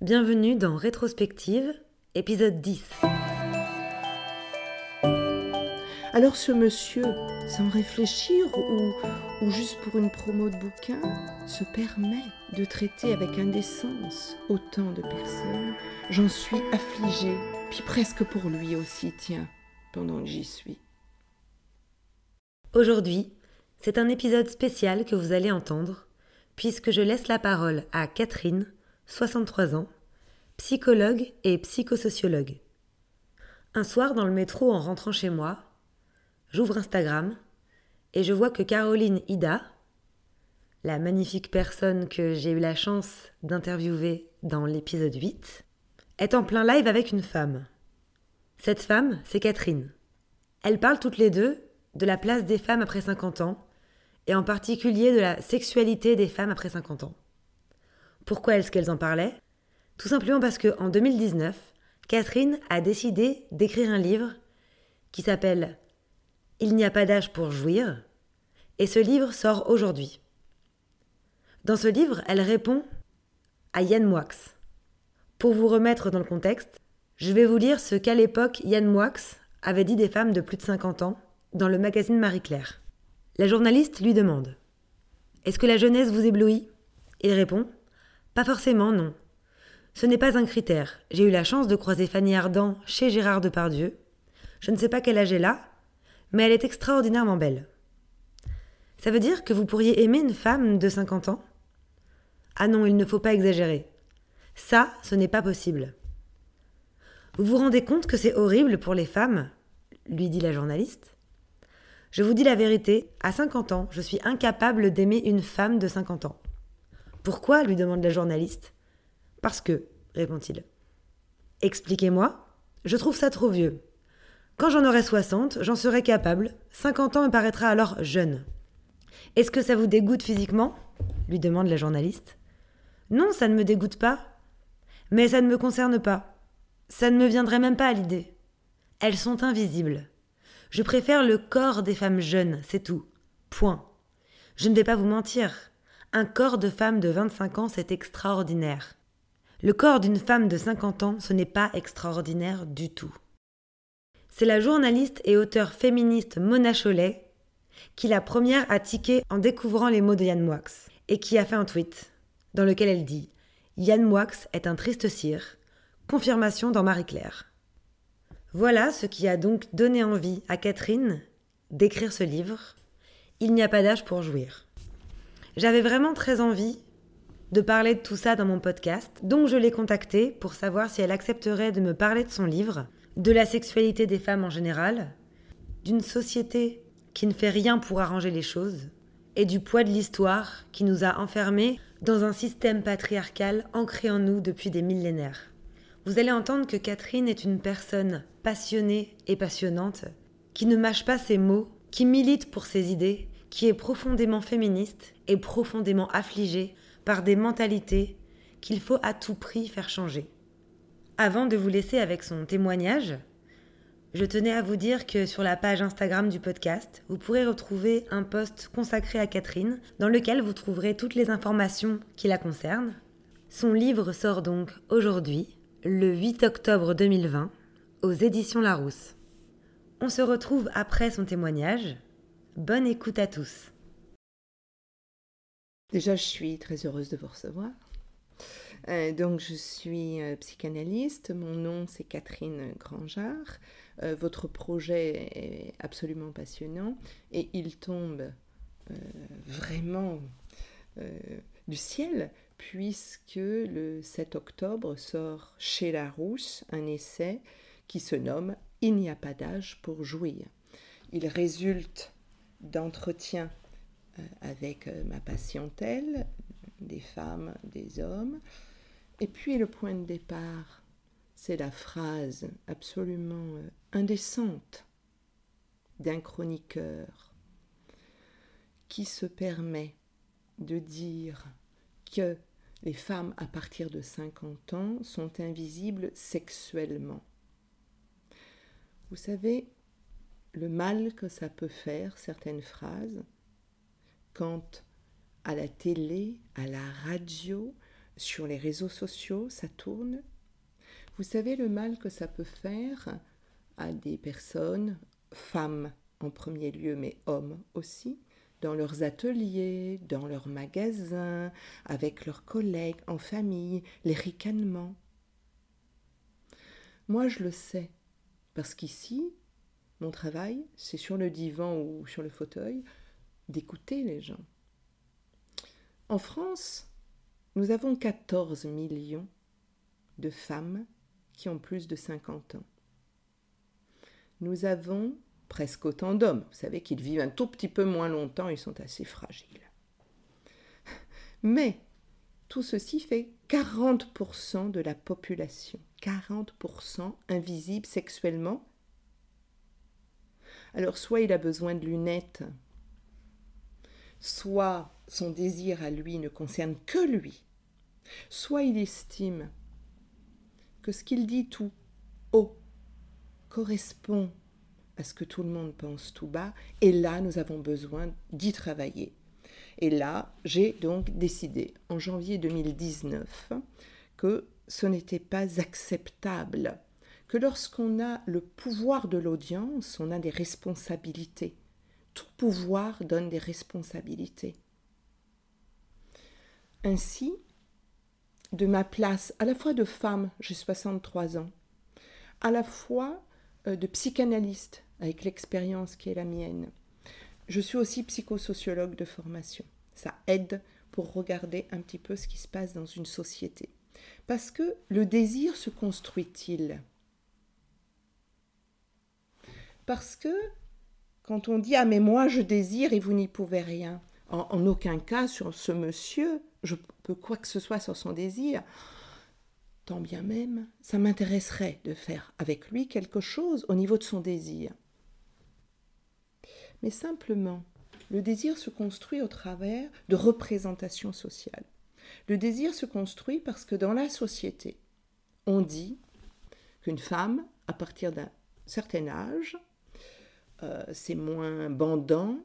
Bienvenue dans Rétrospective, épisode 10. Alors ce monsieur, sans réfléchir ou, ou juste pour une promo de bouquin, se permet de traiter avec indécence autant de personnes. J'en suis affligée, puis presque pour lui aussi, tiens, pendant que j'y suis. Aujourd'hui, c'est un épisode spécial que vous allez entendre, puisque je laisse la parole à Catherine, 63 ans, psychologue et psychosociologue. Un soir dans le métro en rentrant chez moi, j'ouvre Instagram et je vois que Caroline Ida, la magnifique personne que j'ai eu la chance d'interviewer dans l'épisode 8, est en plein live avec une femme. Cette femme, c'est Catherine. Elles parlent toutes les deux de la place des femmes après 50 ans, et en particulier de la sexualité des femmes après 50 ans. Pourquoi est-ce qu'elles en parlaient? Tout simplement parce qu'en 2019, Catherine a décidé d'écrire un livre qui s'appelle Il n'y a pas d'âge pour jouir, et ce livre sort aujourd'hui. Dans ce livre, elle répond à Yann Moix. Pour vous remettre dans le contexte, je vais vous lire ce qu'à l'époque Yann Moix avait dit des femmes de plus de 50 ans dans le magazine Marie-Claire. La journaliste lui demande Est-ce que la jeunesse vous éblouit? Il répond Pas forcément, non. Ce n'est pas un critère. J'ai eu la chance de croiser Fanny Ardant chez Gérard Depardieu. Je ne sais pas quel âge elle a, mais elle est extraordinairement belle. Ça veut dire que vous pourriez aimer une femme de 50 ans? Ah non, il ne faut pas exagérer. Ça, ce n'est pas possible. Vous vous rendez compte que c'est horrible pour les femmes? Lui dit la journaliste. Je vous dis la vérité, à 50 ans, je suis incapable d'aimer une femme de 50 ans. Pourquoi lui demande la journaliste? Parce que, répond-il. Expliquez-moi. Je trouve ça trop vieux. Quand j'en aurai 60, j'en serai capable. 50 ans me paraîtra alors jeune. Est-ce que ça vous dégoûte physiquement? lui demande la journaliste. Non, ça ne me dégoûte pas. Mais ça ne me concerne pas. Ça ne me viendrait même pas à l'idée. Elles sont invisibles. Je préfère le corps des femmes jeunes, c'est tout. Point. Je ne vais pas vous mentir. Un corps de femme de 25 ans, c'est extraordinaire. Le corps d'une femme de 50 ans, ce n'est pas extraordinaire du tout. C'est la journaliste et auteure féministe Mona Chollet qui la première a tiqué en découvrant les mots de Yann Moix et qui a fait un tweet dans lequel elle dit Yann Moix est un triste cire, confirmation dans Marie-Claire. Voilà ce qui a donc donné envie à Catherine d'écrire ce livre. Il n'y a pas d'âge pour jouir. J'avais vraiment très envie de parler de tout ça dans mon podcast, donc je l'ai contactée pour savoir si elle accepterait de me parler de son livre, de la sexualité des femmes en général, d'une société qui ne fait rien pour arranger les choses, et du poids de l'histoire qui nous a enfermés dans un système patriarcal ancré en nous depuis des millénaires. Vous allez entendre que Catherine est une personne passionnée et passionnante, qui ne mâche pas ses mots, qui milite pour ses idées, qui est profondément féministe et profondément affligée par des mentalités qu'il faut à tout prix faire changer. Avant de vous laisser avec son témoignage, je tenais à vous dire que sur la page Instagram du podcast, vous pourrez retrouver un post consacré à Catherine dans lequel vous trouverez toutes les informations qui la concernent. Son livre sort donc aujourd'hui le 8 octobre 2020 aux éditions Larousse. On se retrouve après son témoignage. Bonne écoute à tous. Déjà, je suis très heureuse de vous recevoir. Euh, donc, je suis euh, psychanalyste. Mon nom, c'est Catherine Grangeard. Euh, votre projet est absolument passionnant et il tombe vraiment du ciel puisque le 7 octobre sort chez Larousse un essai qui se nomme Il n'y a pas d'âge pour jouir. Il résulte d'entretiens euh, avec euh, ma patientèle, des femmes, des hommes. Et puis le point de départ, c'est la phrase absolument euh, indécente d'un chroniqueur qui se permet de dire que les femmes à partir de 50 ans sont invisibles sexuellement. Vous savez, le mal que ça peut faire, certaines phrases, quand à la télé, à la radio, sur les réseaux sociaux, ça tourne. Vous savez le mal que ça peut faire à des personnes, femmes en premier lieu, mais hommes aussi, dans leurs ateliers, dans leurs magasins, avec leurs collègues, en famille, les ricanements. Moi, je le sais, parce qu'ici, mon travail, c'est sur le divan ou sur le fauteuil, d'écouter les gens. En France, nous avons 14 millions de femmes qui ont plus de 50 ans. Nous avons presque autant d'hommes. Vous savez qu'ils vivent un tout petit peu moins longtemps, ils sont assez fragiles. Mais tout ceci fait 40% de la population, 40% invisible sexuellement. Alors soit il a besoin de lunettes, soit son désir à lui ne concerne que lui, soit il estime que ce qu'il dit tout haut correspond à ce que tout le monde pense tout bas, et là, nous avons besoin d'y travailler. Et là, j'ai donc décidé en janvier 2019 que ce n'était pas acceptable, que lorsqu'on a le pouvoir de l'audience, on a des responsabilités. Tout pouvoir donne des responsabilités. Ainsi, de ma place à la fois de femme, j'ai 63 ans, à la fois euh, de psychanalyste, avec l'expérience qui est la mienne. Je suis aussi psychosociologue de formation. Ça aide pour regarder un petit peu ce qui se passe dans une société. Parce que le désir se construit-il? Parce que quand on dit Ah, mais moi je désire et vous n'y pouvez rien, en, aucun cas sur ce monsieur, je peux quoi que ce soit sur son désir, tant bien même, ça m'intéresserait de faire avec lui quelque chose au niveau de son désir. Mais simplement, le désir se construit au travers de représentations sociales. Le désir se construit parce que dans la société, on dit qu'une femme, à partir d'un certain âge, euh, c'est moins bandant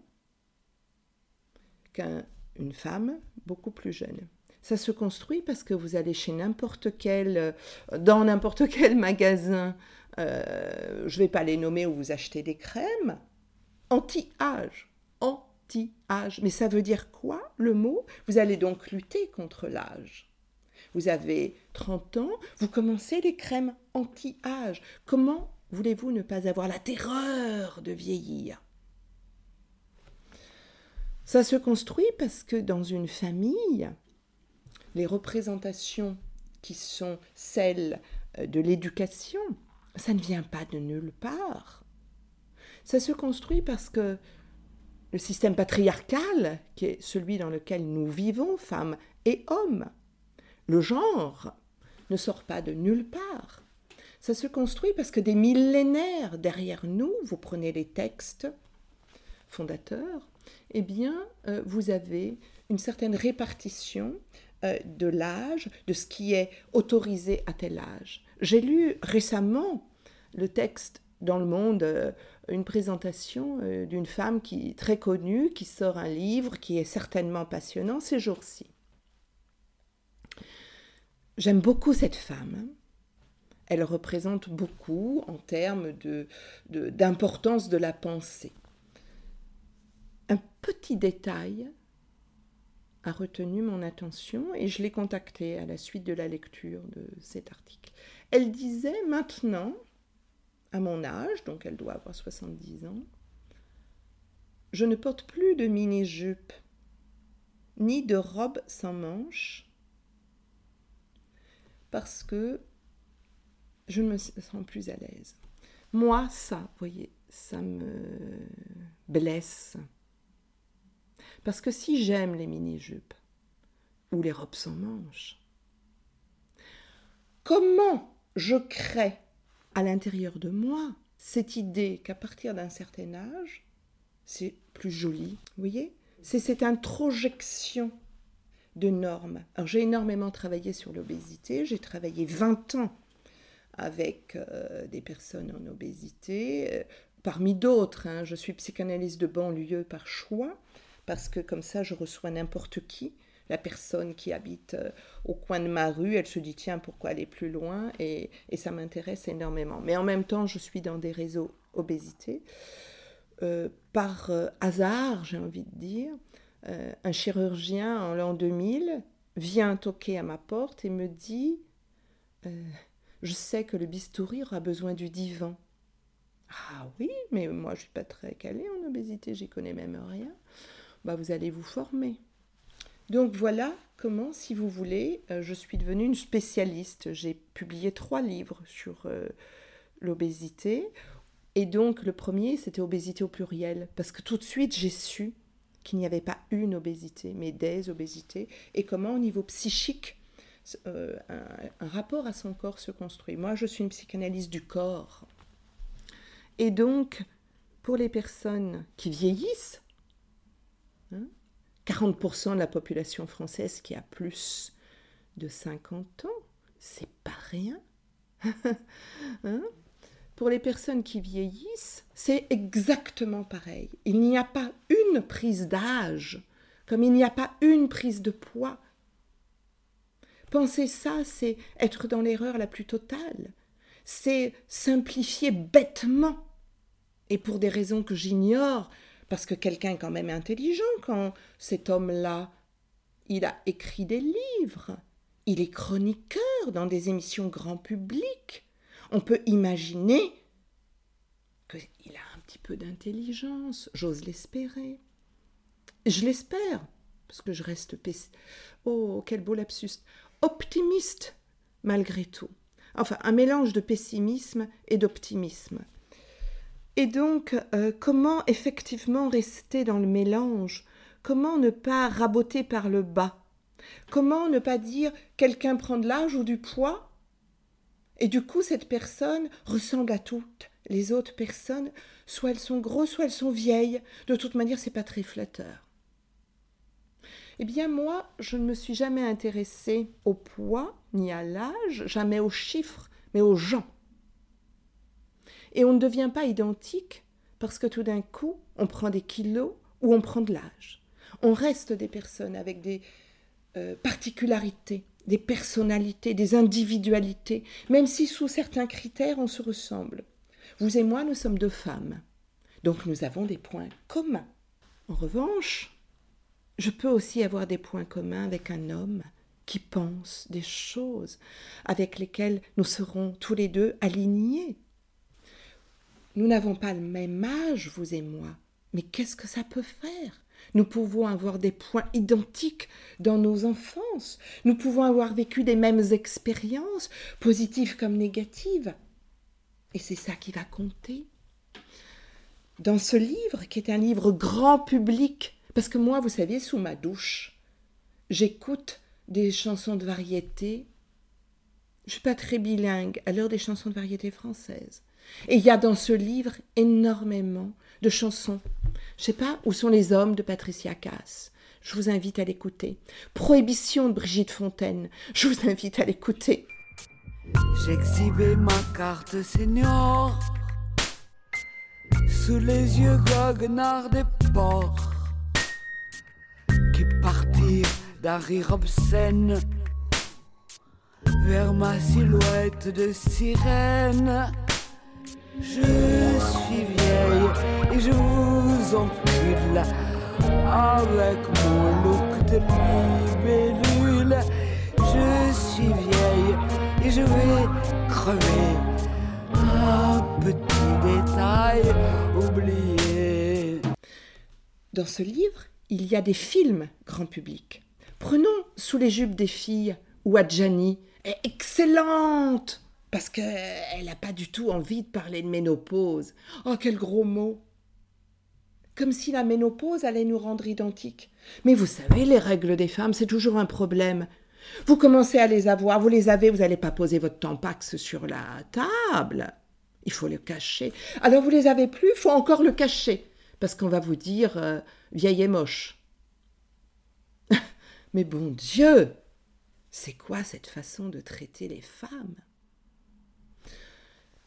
qu'une femme beaucoup plus jeune. Ça se construit parce que vous allez chez n'importe quel, euh, dans n'importe quel magasin, euh, je ne vais pas les nommer où vous achetez des crèmes, anti-âge. Anti-âge. Mais ça veut dire quoi le mot? Vous allez donc lutter contre l'âge. Vous avez 30 ans, vous commencez les crèmes anti-âge. Comment voulez-vous ne pas avoir la terreur de vieillir? Ça se construit parce que dans une famille, les représentations qui sont celles euh, de l'éducation, ça ne vient pas de nulle part. Ça se construit parce que le système patriarcal, qui est celui dans lequel nous vivons, femmes et hommes, le genre, ne sort pas de nulle part. Ça se construit parce que des millénaires derrière nous, vous prenez les textes fondateurs, eh bien, euh, vous avez une certaine répartition euh, de l'âge, de ce qui est autorisé à tel âge. J'ai lu récemment le texte dans le monde euh, une présentation d'une femme qui très connue, qui sort un livre qui est certainement passionnant ces jours-ci. J'aime beaucoup cette femme. Elle représente beaucoup en termes d'importance de, de la pensée. Un petit détail a retenu mon attention et je l'ai contactée à la suite de la lecture de cet article. Elle disait maintenant, à mon âge, donc elle doit avoir 70 ans, je ne porte plus de mini-jupe, ni de robe sans manches, parce que je ne me sens plus à l'aise. Moi, ça, vous voyez, ça me blesse. Parce que si j'aime les mini-jupes ou les robes sans manches, comment je crée à l'intérieur de moi cette idée qu'à partir d'un certain âge, c'est plus joli. Vous voyez? C'est cette introjection de normes. Alors j'ai énormément travaillé sur l'obésité, j'ai travaillé 20 ans avec euh, des personnes en obésité, euh, parmi d'autres. Hein. je suis psychanalyste de banlieue par choix, parce que comme ça je reçois n'importe qui. la personne qui habite euh, au coin de ma rue, elle se dit tiens, pourquoi aller plus loin? Et, ça m'intéresse énormément. Mais en même temps, je suis dans des réseaux obésité. Par hasard, j'ai envie de dire, un chirurgien en l'an 2000 vient toquer à ma porte et me dit Je sais que le bistouri aura besoin du divan. Ah oui, mais moi je suis pas très calée en obésité, j'y connais même rien. Bah, vous allez vous former. Donc voilà comment, si vous voulez, euh, je suis devenue une spécialiste. J'ai publié trois livres sur euh, l'obésité. Et donc le premier, c'était obésité au pluriel, parce que tout de suite, j'ai su qu'il n'y avait pas une obésité, mais des obésités, et comment au niveau psychique, euh, un, rapport à son corps se construit. Moi, je suis une psychanalyste du corps. Et donc, pour les personnes qui vieillissent, 40% hein, de la population française qui a plus de 50 ans, c'est pas rien. Hein? pour les personnes qui vieillissent, c'est exactement pareil. Il n'y a pas une prise d'âge, comme il n'y a pas une prise de poids. Penser ça, c'est être dans l'erreur la plus totale. C'est simplifier bêtement. Et pour des raisons que j'ignore, parce que quelqu'un est quand même intelligent quand cet homme-là, il a écrit des livres, il est chroniqueur dans des émissions grand public. On peut imaginer qu'il a un petit peu d'intelligence, j'ose l'espérer. Je l'espère, parce que je reste Oh, quel beau lapsus Optimiste, malgré tout. Enfin, un mélange de pessimisme et d'optimisme. Et donc, euh, comment effectivement rester dans le mélange? Comment ne pas raboter par le bas? Comment ne pas dire quelqu'un prend de l'âge ou du poids? Et du coup, cette personne ressemble à toutes les autres personnes, soit elles sont grosses, soit elles sont vieilles. De toute manière, c'est pas très flatteur. Eh bien, moi, je ne me suis jamais intéressée au poids ni à l'âge, jamais aux chiffres, mais aux gens. Et on ne devient pas identique parce que tout d'un coup, on prend des kilos ou on prend de l'âge. On reste des personnes avec des euh, particularités, des personnalités, des individualités, même si sous certains critères on se ressemble. Vous et moi, nous sommes deux femmes, donc nous avons des points communs. En revanche, je peux aussi avoir des points communs avec un homme qui pense des choses avec lesquelles nous serons tous les deux alignés. Nous n'avons pas le même âge, vous et moi, mais qu'est-ce que ça peut faire? Nous pouvons avoir des points identiques dans nos enfances, nous pouvons avoir vécu des mêmes expériences, positives comme négatives. Et c'est ça qui va compter. Dans ce livre, qui est un livre grand public, parce que moi, vous savez, sous ma douche, j'écoute des chansons de variété. Je suis pas très bilingue, alors des chansons de variété françaises. Et il y a dans ce livre énormément de chansons. Je sais pas où sont les hommes de Patricia Cass. Je vous invite à l'écouter. Prohibition de Brigitte Fontaine. Je vous invite à l'écouter. J'exhibais ma carte senior sous les yeux goguenards des porcs qui partirent d'un rire obscène vers ma silhouette de sirène. Je suis vieille et je vous encule avec mon look de libellule. Je suis vieille et je vais crever. Un petit détail oublié. Dans ce livre, il y a des films grand public. Prenons Sous les jupes des filles ou Adjani est excellente parce qu'elle n'a pas du tout envie de parler de ménopause. Oh, quel gros mot Comme si la ménopause allait nous rendre identiques. Mais vous savez, les règles des femmes, c'est toujours un problème. Vous commencez à les avoir, vous les avez, vous n'allez pas poser votre tampax sur la table. Il faut le cacher. Alors vous les avez plus, il faut encore le cacher. Parce qu'on va vous dire euh, vieille et moche. Mais bon Dieu, c'est quoi cette façon de traiter les femmes?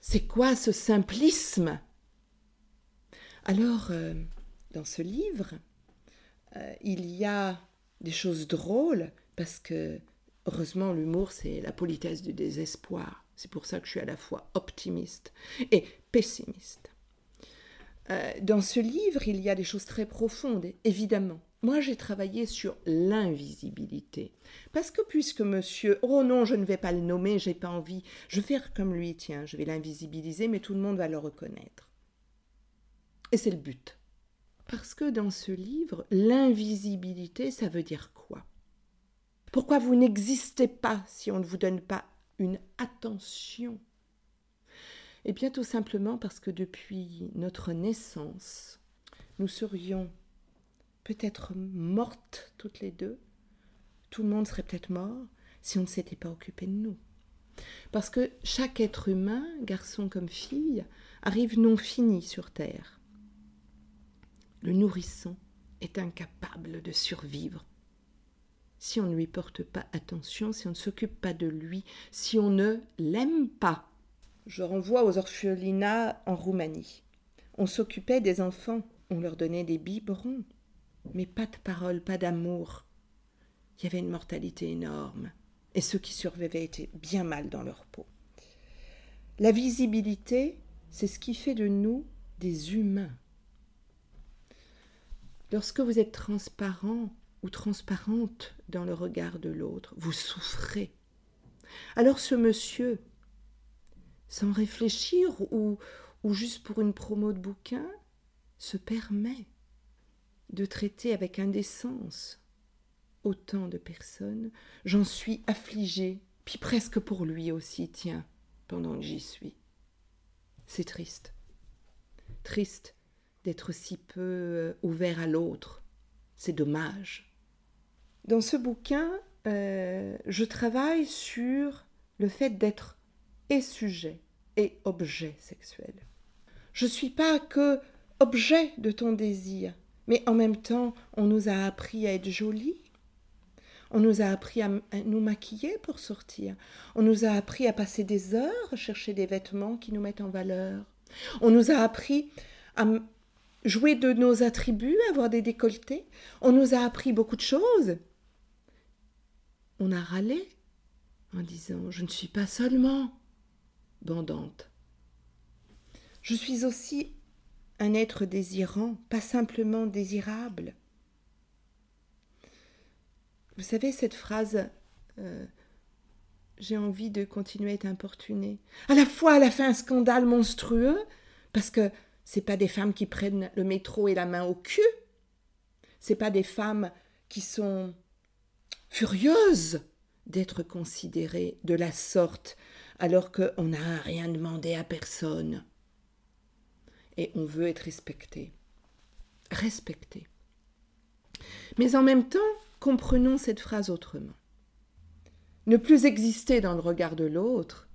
C'est quoi ce simplisme? Alors, euh, dans ce livre, euh, il y a des choses drôles, parce que heureusement l'humour c'est la politesse du désespoir. C'est pour ça que je suis à la fois optimiste et pessimiste. Euh, dans ce livre, il y a des choses très profondes, évidemment. Moi, j'ai travaillé sur l'invisibilité. Parce que puisque monsieur, oh non, je ne vais pas le nommer, j'ai pas envie, je vais faire comme lui, tiens, je vais l'invisibiliser, mais tout le monde va le reconnaître. Et c'est le but. Parce que dans ce livre, l'invisibilité, ça veut dire quoi? Pourquoi vous n'existez pas si on ne vous donne pas une attention? Eh bien tout simplement parce que depuis notre naissance, nous serions peut-être mortes toutes les deux. Tout le monde serait peut-être mort si on ne s'était pas occupé de nous. Parce que chaque être humain, garçon comme fille, arrive non fini sur Terre. Le nourrisson est incapable de survivre si on ne lui porte pas attention, si on ne s'occupe pas de lui, si on ne l'aime pas. Je renvoie aux orphelinats en Roumanie. On s'occupait des enfants, on leur donnait des biberons, mais pas de parole, pas d'amour. Il y avait une mortalité énorme, et ceux qui survivaient étaient bien mal dans leur peau. La visibilité, c'est ce qui fait de nous des humains. Lorsque vous êtes transparent ou transparente dans le regard de l'autre, vous souffrez. Alors ce monsieur, sans réfléchir ou, ou juste pour une promo de bouquin, se permet de traiter avec indécence autant de personnes. J'en suis affligée, puis presque pour lui aussi, tiens, pendant que j'y suis. C'est triste. Triste d'être si peu euh, ouvert à l'autre. C'est dommage. Dans ce bouquin, euh, je travaille sur le fait d'être et sujet et objet sexuel. Je ne suis pas que objet de ton désir, mais en même temps, on nous a appris à être jolis. On nous a appris à, nous maquiller pour sortir. On nous a appris à passer des heures à chercher des vêtements qui nous mettent en valeur. On nous a appris à jouer de nos attributs, avoir des décolletés. On nous a appris beaucoup de choses. On a râlé en disant Je ne suis pas seulement bandante. Je suis aussi un être désirant, pas simplement désirable. Vous savez, cette phrase euh, J'ai envie de continuer à être importunée. À la fois, elle a fait un scandale monstrueux, parce que c'est pas des femmes qui prennent le métro et la main au cul. C'est pas des femmes qui sont furieuses d'être considérées de la sorte alors qu'on n'a rien demandé à personne et on veut être respecté. Respecté. Mais en même temps, comprenons cette phrase autrement. Ne plus exister dans le regard de l'autre,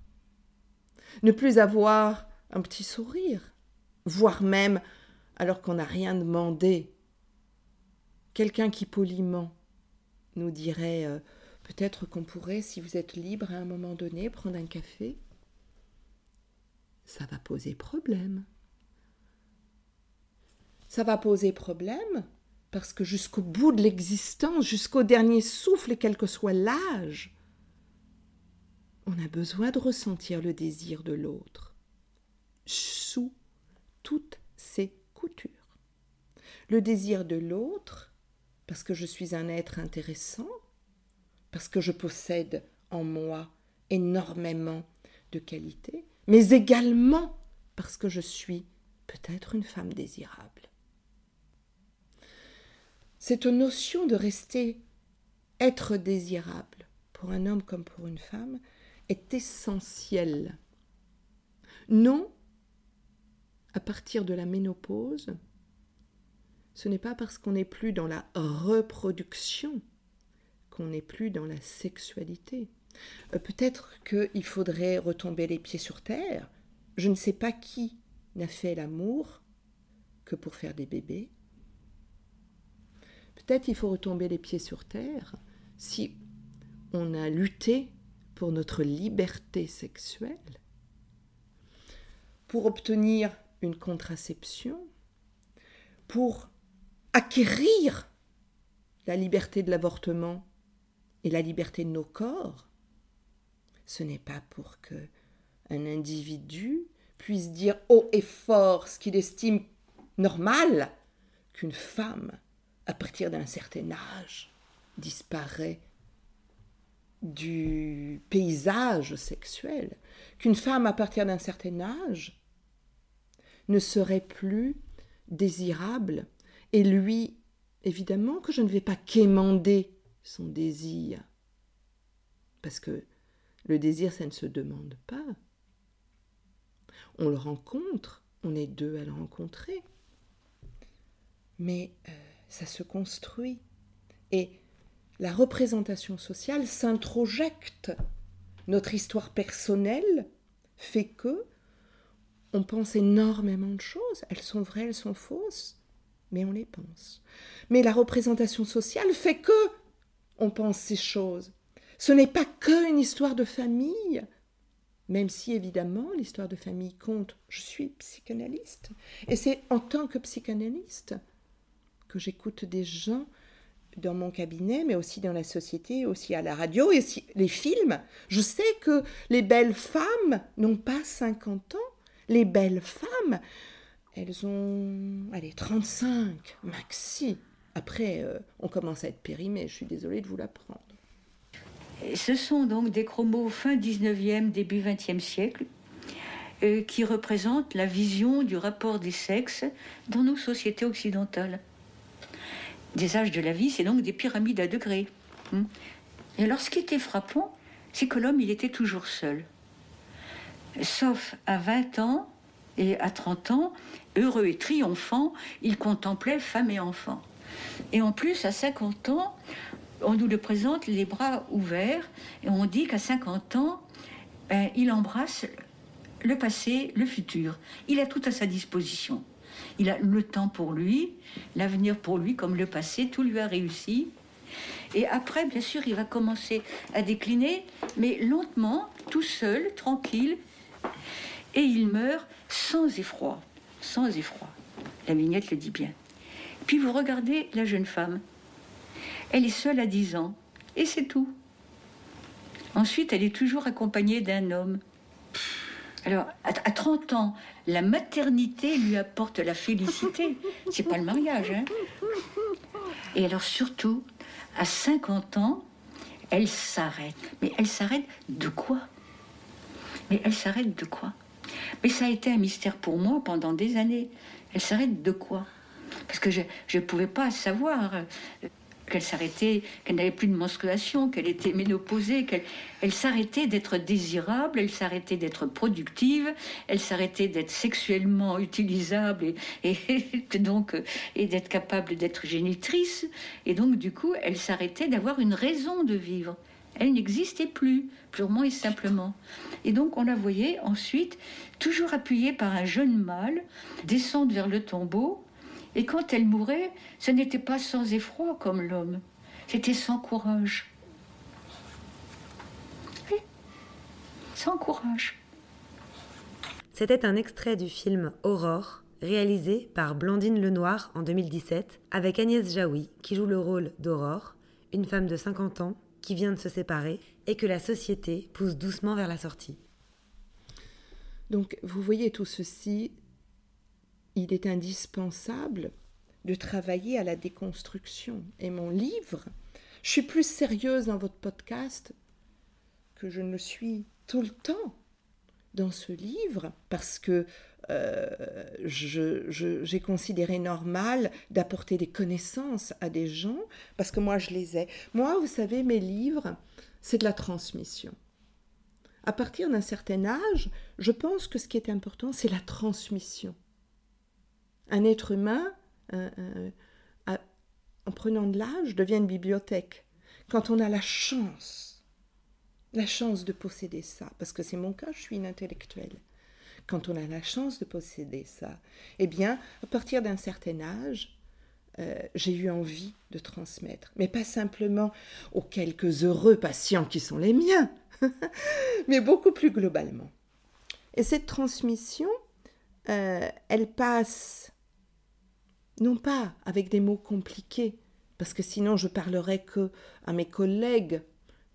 ne plus avoir un petit sourire, voire même, alors qu'on n'a rien demandé, quelqu'un qui poliment nous dirait euh, peut-être qu'on pourrait, si vous êtes libre à un moment donné, prendre un café, ça va poser problème ça va poser problème parce que jusqu'au bout de l'existence, jusqu'au dernier souffle, et quel que soit l'âge, on a besoin de ressentir le désir de l'autre sous toutes ses coutures. Le désir de l'autre parce que je suis un être intéressant, parce que je possède en moi énormément de qualités, mais également parce que je suis peut-être une femme désirable. Cette notion de rester être désirable pour un homme comme pour une femme est essentielle. Non, à partir de la ménopause, ce n'est pas parce qu'on n'est plus dans la reproduction qu'on n'est plus dans la sexualité. Euh, peut-être qu'il faudrait retomber les pieds sur terre. Je ne sais pas qui n'a fait l'amour que pour faire des bébés. Peut-être il faut retomber les pieds sur terre si on a lutté pour notre liberté sexuelle, pour obtenir une contraception, pour acquérir la liberté de l'avortement et la liberté de nos corps, ce n'est pas pour que un individu puisse dire haut et fort ce qu'il estime normal qu'une femme, à partir d'un certain âge, disparaît du paysage sexuel, qu'une femme à partir d'un certain âge ne serait plus désirable, et lui, évidemment que je ne vais pas quémander son désir, parce que le désir, ça ne se demande pas. On le rencontre, on est deux à le rencontrer, mais euh, ça se construit. Et la représentation sociale s'introjecte. Notre histoire personnelle fait que on pense énormément de choses. Elles sont vraies, elles sont fausses, mais on les pense. Mais la représentation sociale fait que on pense ces choses. Ce n'est pas qu'une histoire de famille, même si évidemment l'histoire de famille compte. Je suis psychanalyste. Et c'est en tant que psychanalyste que j'écoute des gens dans mon cabinet, mais aussi dans la société, aussi à la radio, et aussi les films. Je sais que les belles femmes n'ont pas 50 ans. Les belles femmes, elles ont, allez, 35, maxi. Après, euh, on commence à être périmé, je suis désolée de vous l'apprendre. Ce sont donc des chromos fin 19e, début 20e siècle, euh, qui représentent la vision du rapport des sexes dans nos sociétés occidentales des âges de la vie, c'est donc des pyramides à degrés. Hmm. Et alors, ce qui était frappant, c'est que l'homme, il était toujours seul. Sauf à 20 ans et à 30 ans, heureux et triomphant, il contemplait femme et enfant. Et en plus, à 50 ans, on nous le présente les bras ouverts et on dit qu'à 50 ans, ben, il embrasse le passé, le futur. Il a tout à sa disposition. Il a le temps pour lui, l'avenir pour lui, comme le passé, tout lui a réussi. Et après, bien sûr, il va commencer à décliner, mais lentement, tout seul, tranquille. Et il meurt sans effroi, sans effroi. La vignette le dit bien. Puis vous regardez la jeune femme. Elle est seule à 10 ans, et c'est tout. Ensuite, elle est toujours accompagnée d'un homme. Alors, à, 30 ans, la maternité lui apporte la félicité. C'est pas le mariage, hein. Et alors, surtout, à 50 ans, elle s'arrête. Mais elle s'arrête de quoi? Mais elle s'arrête de quoi? Mais ça a été un mystère pour moi pendant des années. Elle s'arrête de quoi? Parce que je ne pouvais pas savoir qu'elle s'arrêtait, qu'elle n'avait plus de menstruation, qu'elle était ménopausée, qu'elle elle s'arrêtait d'être désirable, elle s'arrêtait d'être productive, elle s'arrêtait d'être sexuellement utilisable et, et donc et d'être capable d'être génitrice. Et donc du coup, elle s'arrêtait d'avoir une raison de vivre. Elle n'existait plus, purement et simplement. Et donc on la voyait ensuite, toujours appuyée par un jeune mâle, descendre vers le tombeau et quand elle mourait, ce n'était pas sans effroi comme l'homme, c'était sans courage. Oui, sans courage. C'était un extrait du film Aurore, réalisé par Blandine Lenoir en 2017, avec Agnès Jaoui, qui joue le rôle d'Aurore, une femme de 50 ans qui vient de se séparer et que la société pousse doucement vers la sortie. Donc vous voyez tout ceci, il est indispensable de travailler à la déconstruction. Et mon livre, je suis plus sérieuse dans votre podcast que je ne le suis tout le temps dans ce livre parce que euh, j'ai considéré normal d'apporter des connaissances à des gens parce que moi je les ai. Moi, vous savez, mes livres, c'est de la transmission. À partir d'un certain âge, je pense que ce qui est important, c'est la transmission un être humain, en prenant de l'âge, devient une bibliothèque. Quand on a la chance, la chance de posséder ça, parce que c'est mon cas, je suis une intellectuelle. Quand on a la chance de posséder ça, eh bien, à partir d'un certain âge, euh, j'ai eu envie de transmettre, mais pas simplement aux quelques heureux patients qui sont les miens, mais beaucoup plus globalement. Et cette transmission, euh, elle passe non pas avec des mots compliqués, parce que sinon je parlerai que à mes collègues,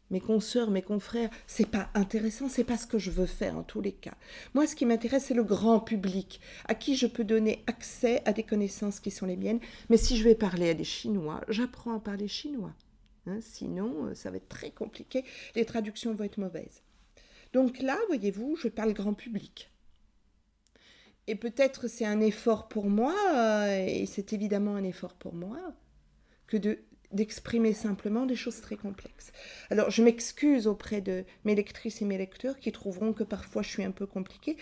mes consoeurs, mes confrères. C'est pas intéressant, c'est pas ce que je veux faire en tous les cas. Moi, ce qui m'intéresse, c'est le grand public, à qui je peux donner accès à des connaissances qui sont les miennes. Mais si je vais parler à des Chinois, j'apprends à parler chinois. Hein, sinon, euh, ça va être très compliqué. Les traductions vont être mauvaises. Donc là, voyez-vous, je parle grand public. Et peut-être c'est un effort pour moi, euh, et c'est évidemment un effort pour moi, que de d'exprimer simplement des choses très complexes. Alors je m'excuse auprès de mes lectrices et mes lecteurs qui trouveront que parfois je suis un peu compliquée.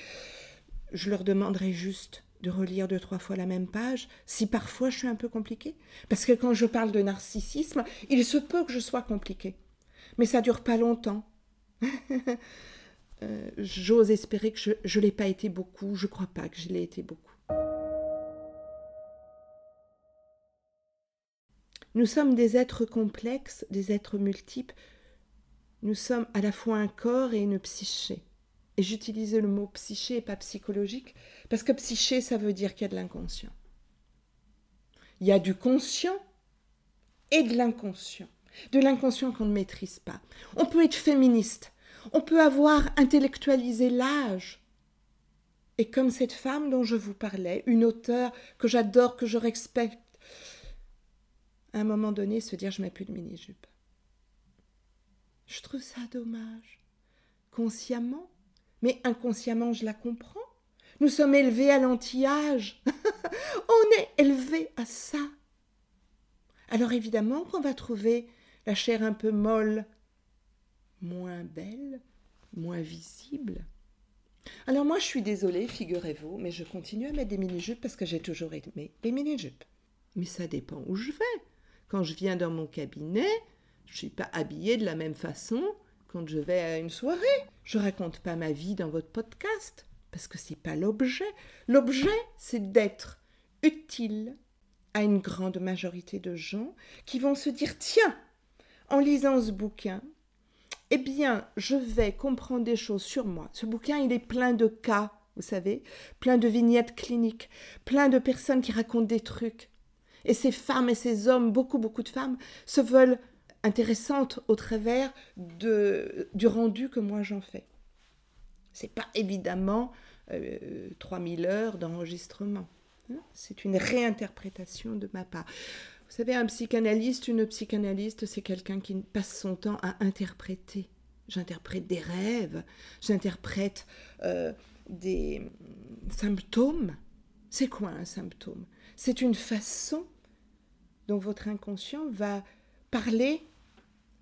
Je leur demanderai juste de relire deux, trois fois la même page, si parfois je suis un peu compliquée. Parce que quand je parle de narcissisme, il se peut que je sois compliquée. Mais ça dure pas longtemps. Euh, j'ose espérer que je ne l'ai pas été beaucoup, je crois pas que je l'ai été beaucoup. Nous sommes des êtres complexes, des êtres multiples. Nous sommes à la fois un corps et une psyché. Et j'utilise le mot psyché et pas psychologique, parce que psyché, ça veut dire qu'il y a de l'inconscient. Il y a du conscient et de l'inconscient. De l'inconscient qu'on ne maîtrise pas. On peut être féministe. On peut avoir intellectualisé l'âge. Et comme cette femme dont je vous parlais, une auteure que j'adore, que je respecte, à un moment donné se dire je mets plus de mini-jupe. Je trouve ça dommage. Consciemment, mais inconsciemment je la comprends. Nous sommes élevés à l'anti-âge. On est élevés à ça. Alors évidemment qu'on va trouver la chair un peu molle, moins belle, moins visible. Alors moi je suis désolée, figurez-vous, mais je continue à mettre des mini-jupes parce que j'ai toujours aimé les mini-jupes. Mais ça dépend où je vais. Quand je viens dans mon cabinet, je ne suis pas habillée de la même façon quand je vais à une soirée. Je raconte pas ma vie dans votre podcast parce que c'est pas l'objet. L'objet, c'est d'être utile à une grande majorité de gens qui vont se dire tiens, en lisant ce bouquin, eh bien, je vais comprendre des choses sur moi. Ce bouquin, il est plein de cas, vous savez, plein de vignettes cliniques, plein de personnes qui racontent des trucs. Et ces femmes et ces hommes, beaucoup, beaucoup de femmes, se veulent intéressantes au travers du rendu que moi j'en fais. C'est pas évidemment 3000 euh, heures d'enregistrement. Hein. C'est une réinterprétation de ma part. Vous savez, un psychanalyste, une psychanalyste, c'est quelqu'un qui passe son temps à interpréter. J'interprète des rêves, j'interprète euh, des symptômes. C'est quoi un symptôme? C'est une façon dont votre inconscient va parler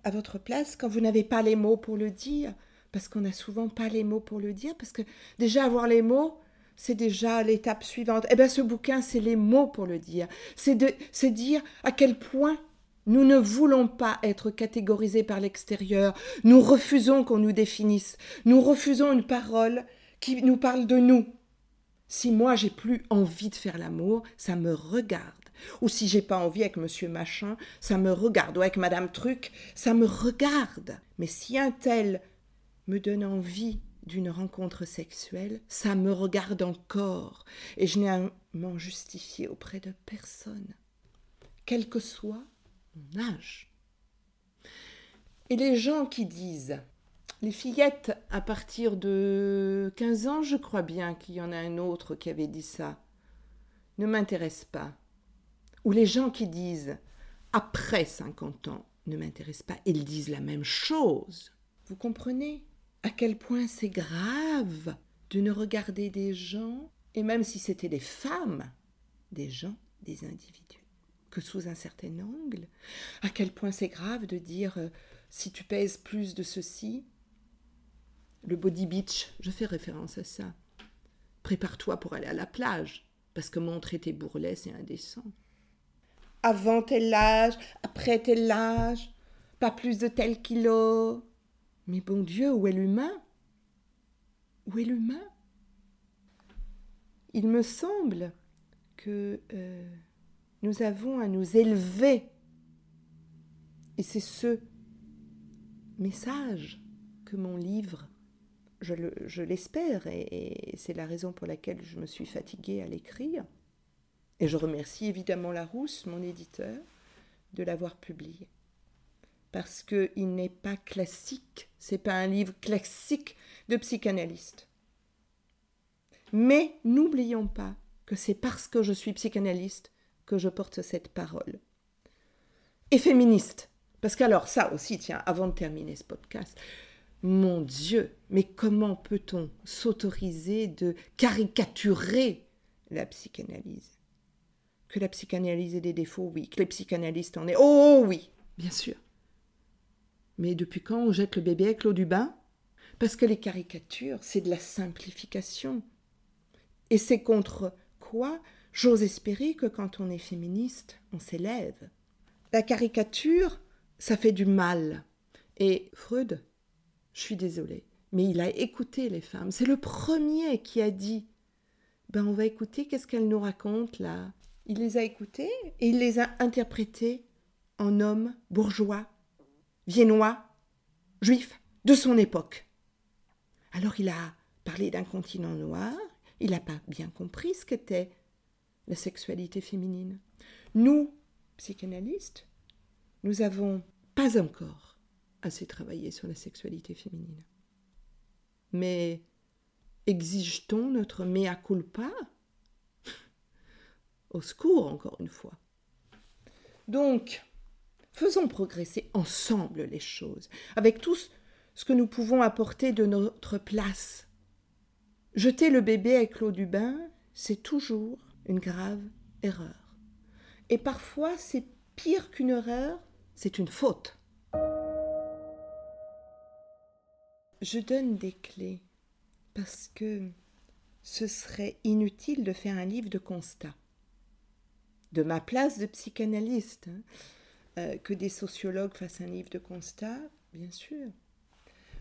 à votre place quand vous n'avez pas les mots pour le dire, parce qu'on n'a souvent pas les mots pour le dire, parce que déjà avoir les mots, c'est déjà l'étape suivante. Eh bien, ce bouquin, c'est les mots pour le dire. C'est dire à quel point nous ne voulons pas être catégorisés par l'extérieur. Nous refusons qu'on nous définisse. Nous refusons une parole qui nous parle de nous. Si moi j'ai plus envie de faire l'amour, ça me regarde. Ou si j'ai pas envie avec monsieur machin, ça me regarde. Ou avec madame truc, ça me regarde. Mais si un tel me donne envie d'une rencontre sexuelle, ça me regarde encore. Et je n'ai à m'en justifier auprès de personne. Quel que soit mon âge. Et les gens qui disent les fillettes à partir de 15 ans, je crois bien qu'il y en a un autre qui avait dit ça, ne m'intéressent pas ou les gens qui disent après 50 ans ne m'intéressent pas, ils disent la même chose. Vous comprenez? À quel point c'est grave de ne regarder des gens, et même si c'était des femmes, des gens, des individus, que sous un certain angle, à quel point c'est grave de dire euh, si tu pèses plus de ceci, le body beach, je fais référence à ça. Prépare-toi pour aller à la plage, parce que montrer tes bourrelets, c'est indécent avant tel âge, après tel âge, pas plus de tel kilo. Mais bon Dieu, où est l'humain? Où est l'humain? Il me semble que euh, nous avons à nous élever. Et c'est ce message que mon livre, je l'espère, et c'est la raison pour laquelle je me suis fatiguée à l'écrire, et je remercie évidemment Larousse, mon éditeur, de l'avoir publié. Parce qu'il n'est pas classique, c'est pas un livre classique de psychanalyste. Mais n'oublions pas que c'est parce que je suis psychanalyste que je porte cette parole. Et féministe. Parce qu'alors ça aussi, tiens, avant de terminer ce podcast, mon Dieu, mais comment peut-on s'autoriser de caricaturer la psychanalyse? Que la psychanalyse ait des défauts, oui. Que les psychanalystes en aient, oh oui, bien sûr. Mais depuis quand on jette le bébé avec l'eau du bain? Parce que les caricatures, c'est de la simplification. Et c'est contre quoi j'ose espérer que quand on est féministe, on s'élève? La caricature, ça fait du mal. Et Freud, je suis désolée, mais il a écouté les femmes. C'est le premier qui a dit ben on va écouter qu'est-ce qu'elles nous racontent là? Il les a écoutées et il les a interprétées en hommes bourgeois, viennois, juifs de son époque. Alors il a parlé d'un continent noir, il n'a pas bien compris ce qu'était la sexualité féminine. Nous, psychanalystes, nous avons pas encore assez travaillé sur la sexualité féminine. Mais exige-t-on notre mea culpa? Au secours, encore une fois. Donc, faisons progresser ensemble les choses, avec tout ce que nous pouvons apporter de notre place. Jeter le bébé avec l'eau du bain, c'est toujours une grave erreur. Et parfois, c'est pire qu'une erreur, c'est une faute. Je donne des clés parce que ce serait inutile de faire un livre de constat. De ma place de psychanalyste, hein, euh, que des sociologues fassent un livre de constat, bien sûr.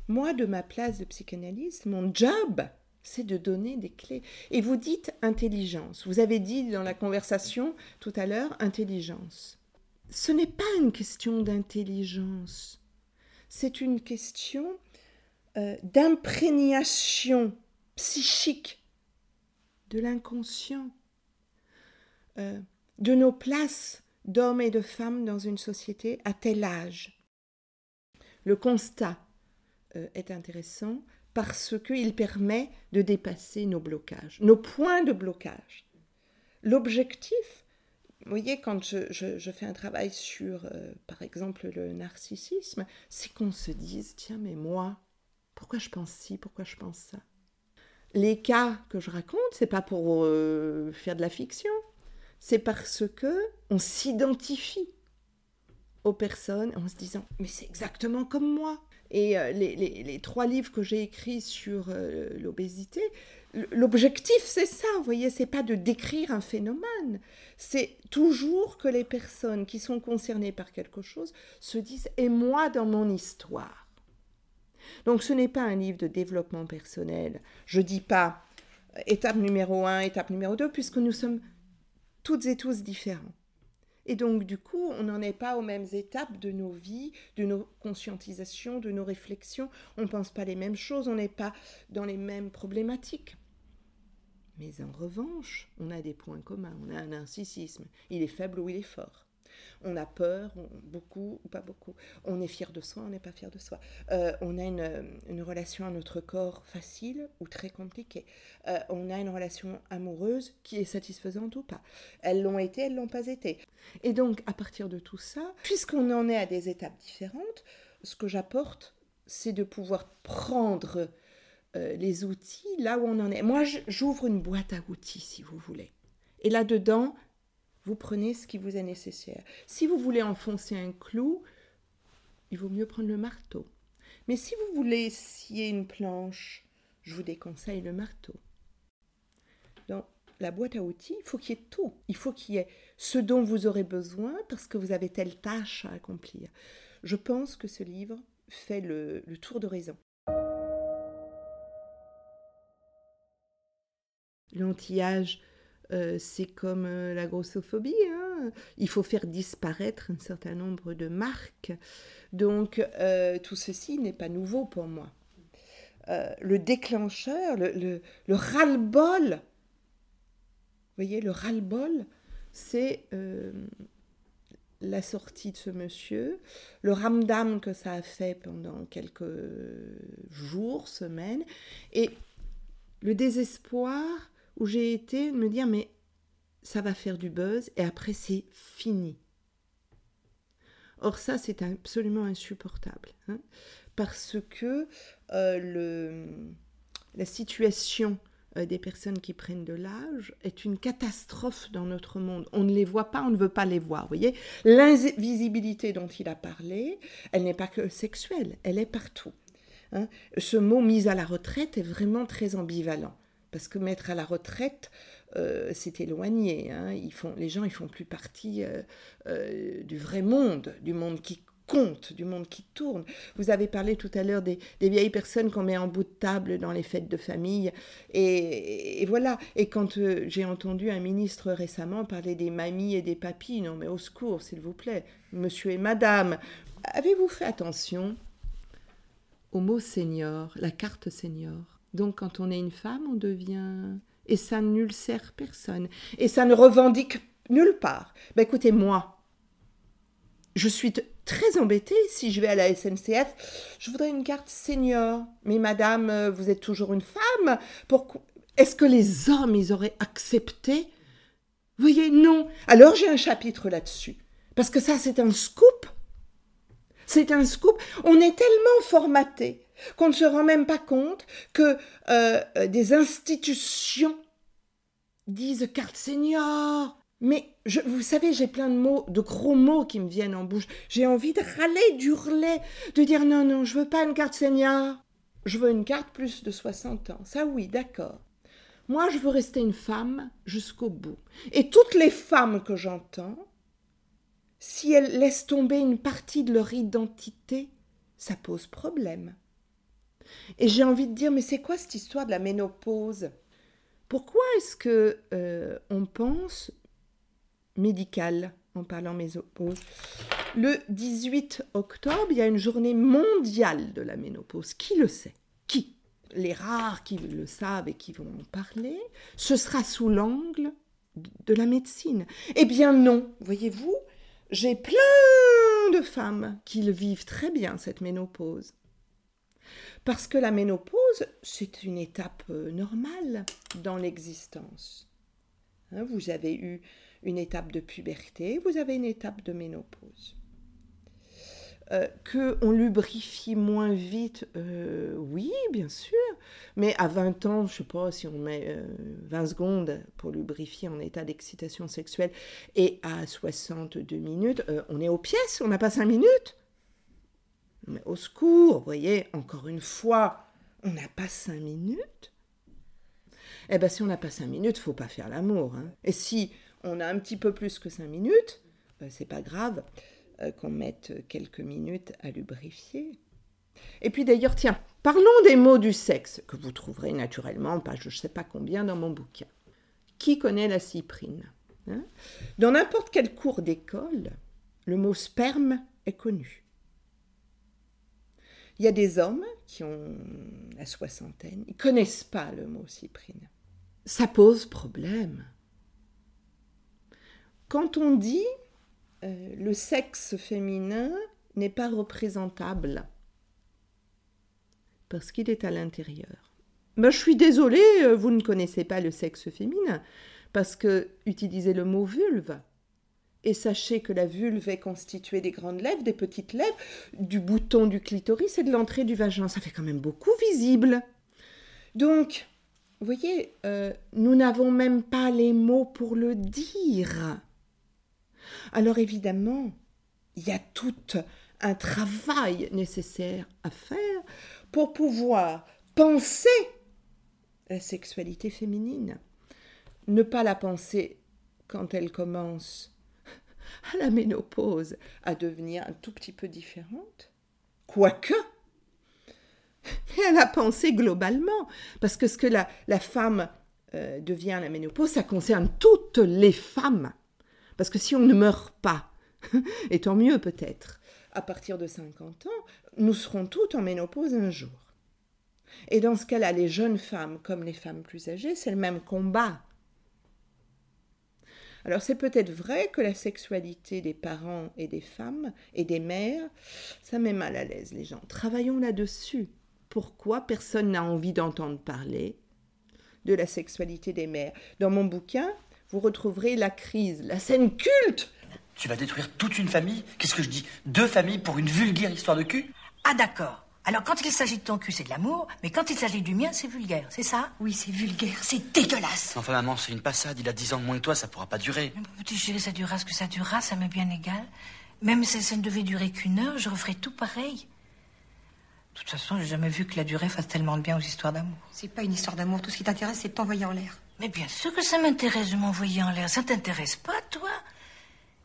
Moi, de ma place de psychanalyste, mon job, c'est de donner des clés. Et vous dites intelligence. Vous avez dit dans la conversation tout à l'heure intelligence. Ce n'est pas une question d'intelligence. C'est une question euh, d'imprégnation psychique de l'inconscient, euh, de nos places d'hommes et de femmes dans une société à tel âge. Le constat euh, est intéressant parce qu'il permet de dépasser nos blocages, nos points de blocage. L'objectif, vous voyez, quand je, fais un travail sur, par exemple, le narcissisme, c'est qu'on se dise, tiens, mais moi, pourquoi je pense ci Pourquoi je pense ça? Les cas que je raconte, c'est pas pour euh, faire de la fiction. C'est parce que on s'identifie aux personnes en se disant mais c'est exactement comme moi. Et euh, les, trois livres que j'ai écrits sur euh, l'obésité, l'objectif c'est ça, vous voyez, c'est pas de décrire un phénomène, c'est toujours que les personnes qui sont concernées par quelque chose se disent et moi dans mon histoire. Donc ce n'est pas un livre de développement personnel. Je dis pas euh, étape numéro 1, étape numéro 2, puisque nous sommes toutes et tous différents. Et donc, du coup, on n'en est pas aux mêmes étapes de nos vies, de nos conscientisations, de nos réflexions. On ne pense pas les mêmes choses, on n'est pas dans les mêmes problématiques. Mais en revanche, on a des points communs. On a un narcissisme. Il est faible ou il est fort. On a peur, beaucoup ou pas beaucoup. On est fier de soi, on n'est pas fier de soi. Euh, on a une, relation à notre corps facile ou très compliquée. Euh, on a une relation amoureuse qui est satisfaisante ou pas. Elles l'ont été, elles l'ont pas été. Et donc, à partir de tout ça, puisqu'on en est à des étapes différentes, ce que j'apporte, c'est de pouvoir prendre euh, les outils là où on en est. Moi, j'ouvre une boîte à outils, si vous voulez. Et là-dedans, vous prenez ce qui vous est nécessaire. Si vous voulez enfoncer un clou, il vaut mieux prendre le marteau. Mais si vous voulez scier une planche, je vous déconseille le marteau. Dans la boîte à outils, il faut qu'il y ait tout. Il faut qu'il y ait ce dont vous aurez besoin parce que vous avez telle tâche à accomplir. Je pense que ce livre fait le, le tour d'horizon. L'anti-âge euh, c'est comme euh, la grossophobie. Hein. Il faut faire disparaître un certain nombre de marques. Donc, euh, tout ceci n'est pas nouveau pour moi. le déclencheur, le, le, ras-le-bol, vous voyez, le ras-le-bol, c'est la sortie de ce monsieur, le ramdam que ça a fait pendant quelques jours, semaines, et le désespoir où j'ai été me dire mais ça va faire du buzz et après c'est fini. Or ça c'est absolument insupportable hein, parce que euh, le, la situation euh, des personnes qui prennent de l'âge est une catastrophe dans notre monde. On ne les voit pas, on ne veut pas les voir. Vous voyez, l'invisibilité dont il a parlé, elle n'est pas que sexuelle, elle est partout. Hein. Ce mot mise à la retraite est vraiment très ambivalent parce que mettre à la retraite, euh, c'est éloigné. Hein. Ils font, les gens, ils font plus partie euh, du vrai monde, du monde qui compte, du monde qui tourne. Vous avez parlé tout à l'heure des, vieilles personnes qu'on met en bout de table dans les fêtes de famille. Et, voilà. Et quand euh, j'ai entendu un ministre récemment parler des mamies et des papis, non mais au secours, s'il vous plaît, monsieur et madame, avez-vous fait attention au mot senior, la carte senior? Donc quand on est une femme, on devient... Et ça sert personne. Et ça ne revendique nulle part. Ben écoutez, moi, je suis très embêtée si je vais à la SNCF. Je voudrais une carte senior. Mais madame, vous êtes toujours une femme. Pourquoi Est-ce que les hommes, ils auraient accepté? Vous voyez, non. Alors j'ai un chapitre là-dessus. Parce que ça, c'est un scoop. C'est un scoop. On est tellement formaté qu'on ne se rend même pas compte que euh, euh, des institutions disent carte senior, mais je, vous savez, j'ai plein de mots, de gros mots qui me viennent en bouche. J'ai envie de râler, d'hurler, de dire non, non, je veux pas une carte senior. Je veux une carte plus de 60 ans. Ça oui, d'accord. Moi, je veux rester une femme jusqu'au bout. Et toutes les femmes que j'entends, si elles laissent tomber une partie de leur identité, ça pose problème. Et j'ai envie de dire, mais c'est quoi cette histoire de la ménopause? Pourquoi est-ce que euh, on pense médicale en parlant ménopause? Le 18 octobre, il y a une journée mondiale de la ménopause. Qui le sait? Qui? Les rares qui le savent et qui vont en parler, ce sera sous l'angle de la médecine. Eh bien non, voyez-vous, j'ai plein de femmes qui vivent très bien, cette ménopause. Parce que la ménopause, c'est une étape euh, normale dans l'existence. Hein, vous avez eu une étape de puberté, vous avez une étape de ménopause. Euh, que on lubrifie moins vite, euh, oui, bien sûr, mais à 20 ans, je sais pas si on met 20 euh, secondes pour lubrifier en état d'excitation sexuelle, et à 62 minutes, on est aux pièces, on n'a pas 5 minutes. Mais au secours, vous voyez, encore une fois, on n'a pas 5 minutes. Eh bien, si on n'a pas 5 minutes, faut pas faire l'amour. Hein. Et si on a un petit peu plus que 5 minutes, euh, c'est pas grave euh, qu'on mette quelques minutes à lubrifier. Et puis d'ailleurs, tiens, parlons des mots du sexe, que vous trouverez naturellement, page je ne sais pas combien dans mon bouquin. Qui connaît la cyprine hein? Dans n'importe quel cours d'école, le mot sperme est connu. Il y a des hommes qui ont la soixantaine, ils connaissent pas le mot cyprine. Ça pose problème. Quand on dit euh, le sexe féminin n'est pas représentable parce qu'il est à l'intérieur. Ben, je suis désolée, euh, vous ne connaissez pas le sexe féminin parce que utilisez le mot vulve. Et sachez que la vulve est constituée des grandes lèvres, des petites lèvres, du bouton du clitoris et de l'entrée du vagin. Ça fait quand même beaucoup visible. Donc, vous voyez, euh, nous n'avons même pas les mots pour le dire. Alors évidemment, il y a tout un travail nécessaire à faire pour pouvoir penser la sexualité féminine. Ne pas la penser quand elle commence à la ménopause à devenir un tout petit peu différente, quoique, mais à la penser globalement, parce que ce que la, femme euh, devient à la ménopause, ça concerne toutes les femmes. Parce que si on ne meurt pas, et tant mieux peut-être, à partir de 50 ans, nous serons toutes en ménopause un jour. Et dans ce cas-là, les jeunes femmes comme les femmes plus âgées, c'est le même combat. Alors c'est peut-être vrai que la sexualité des parents et des femmes et des mères, ça met mal à l'aise les gens. Travaillons là-dessus. Pourquoi personne n'a envie d'entendre parler de la sexualité des mères? Dans mon bouquin, vous retrouverez la crise, la scène culte. Tu vas détruire toute une famille? Qu'est-ce que je dis? Deux familles pour une vulgaire histoire de cul? Ah d'accord. Alors quand il s'agit de ton cul, c'est de l'amour, mais quand il s'agit du mien, c'est vulgaire, c'est ça? Oui, c'est vulgaire. C'est dégueulasse. Enfin maman, c'est une passade, il a 10 ans de moins que toi, ça pourra pas durer. Mais mon petit chéri, ça durera ce que ça durera, ça m'est bien égal. Même si ça ne devait durer qu'une heure, je referais tout pareil. De toute façon, j'ai jamais vu que la durée fasse tellement de bien aux histoires d'amour. C'est pas une histoire d'amour. Tout ce qui t'intéresse, c'est de t'envoyer en l'air. Mais bien sûr que ça m'intéresse de m'envoyer en l'air. Ça t'intéresse pas, toi?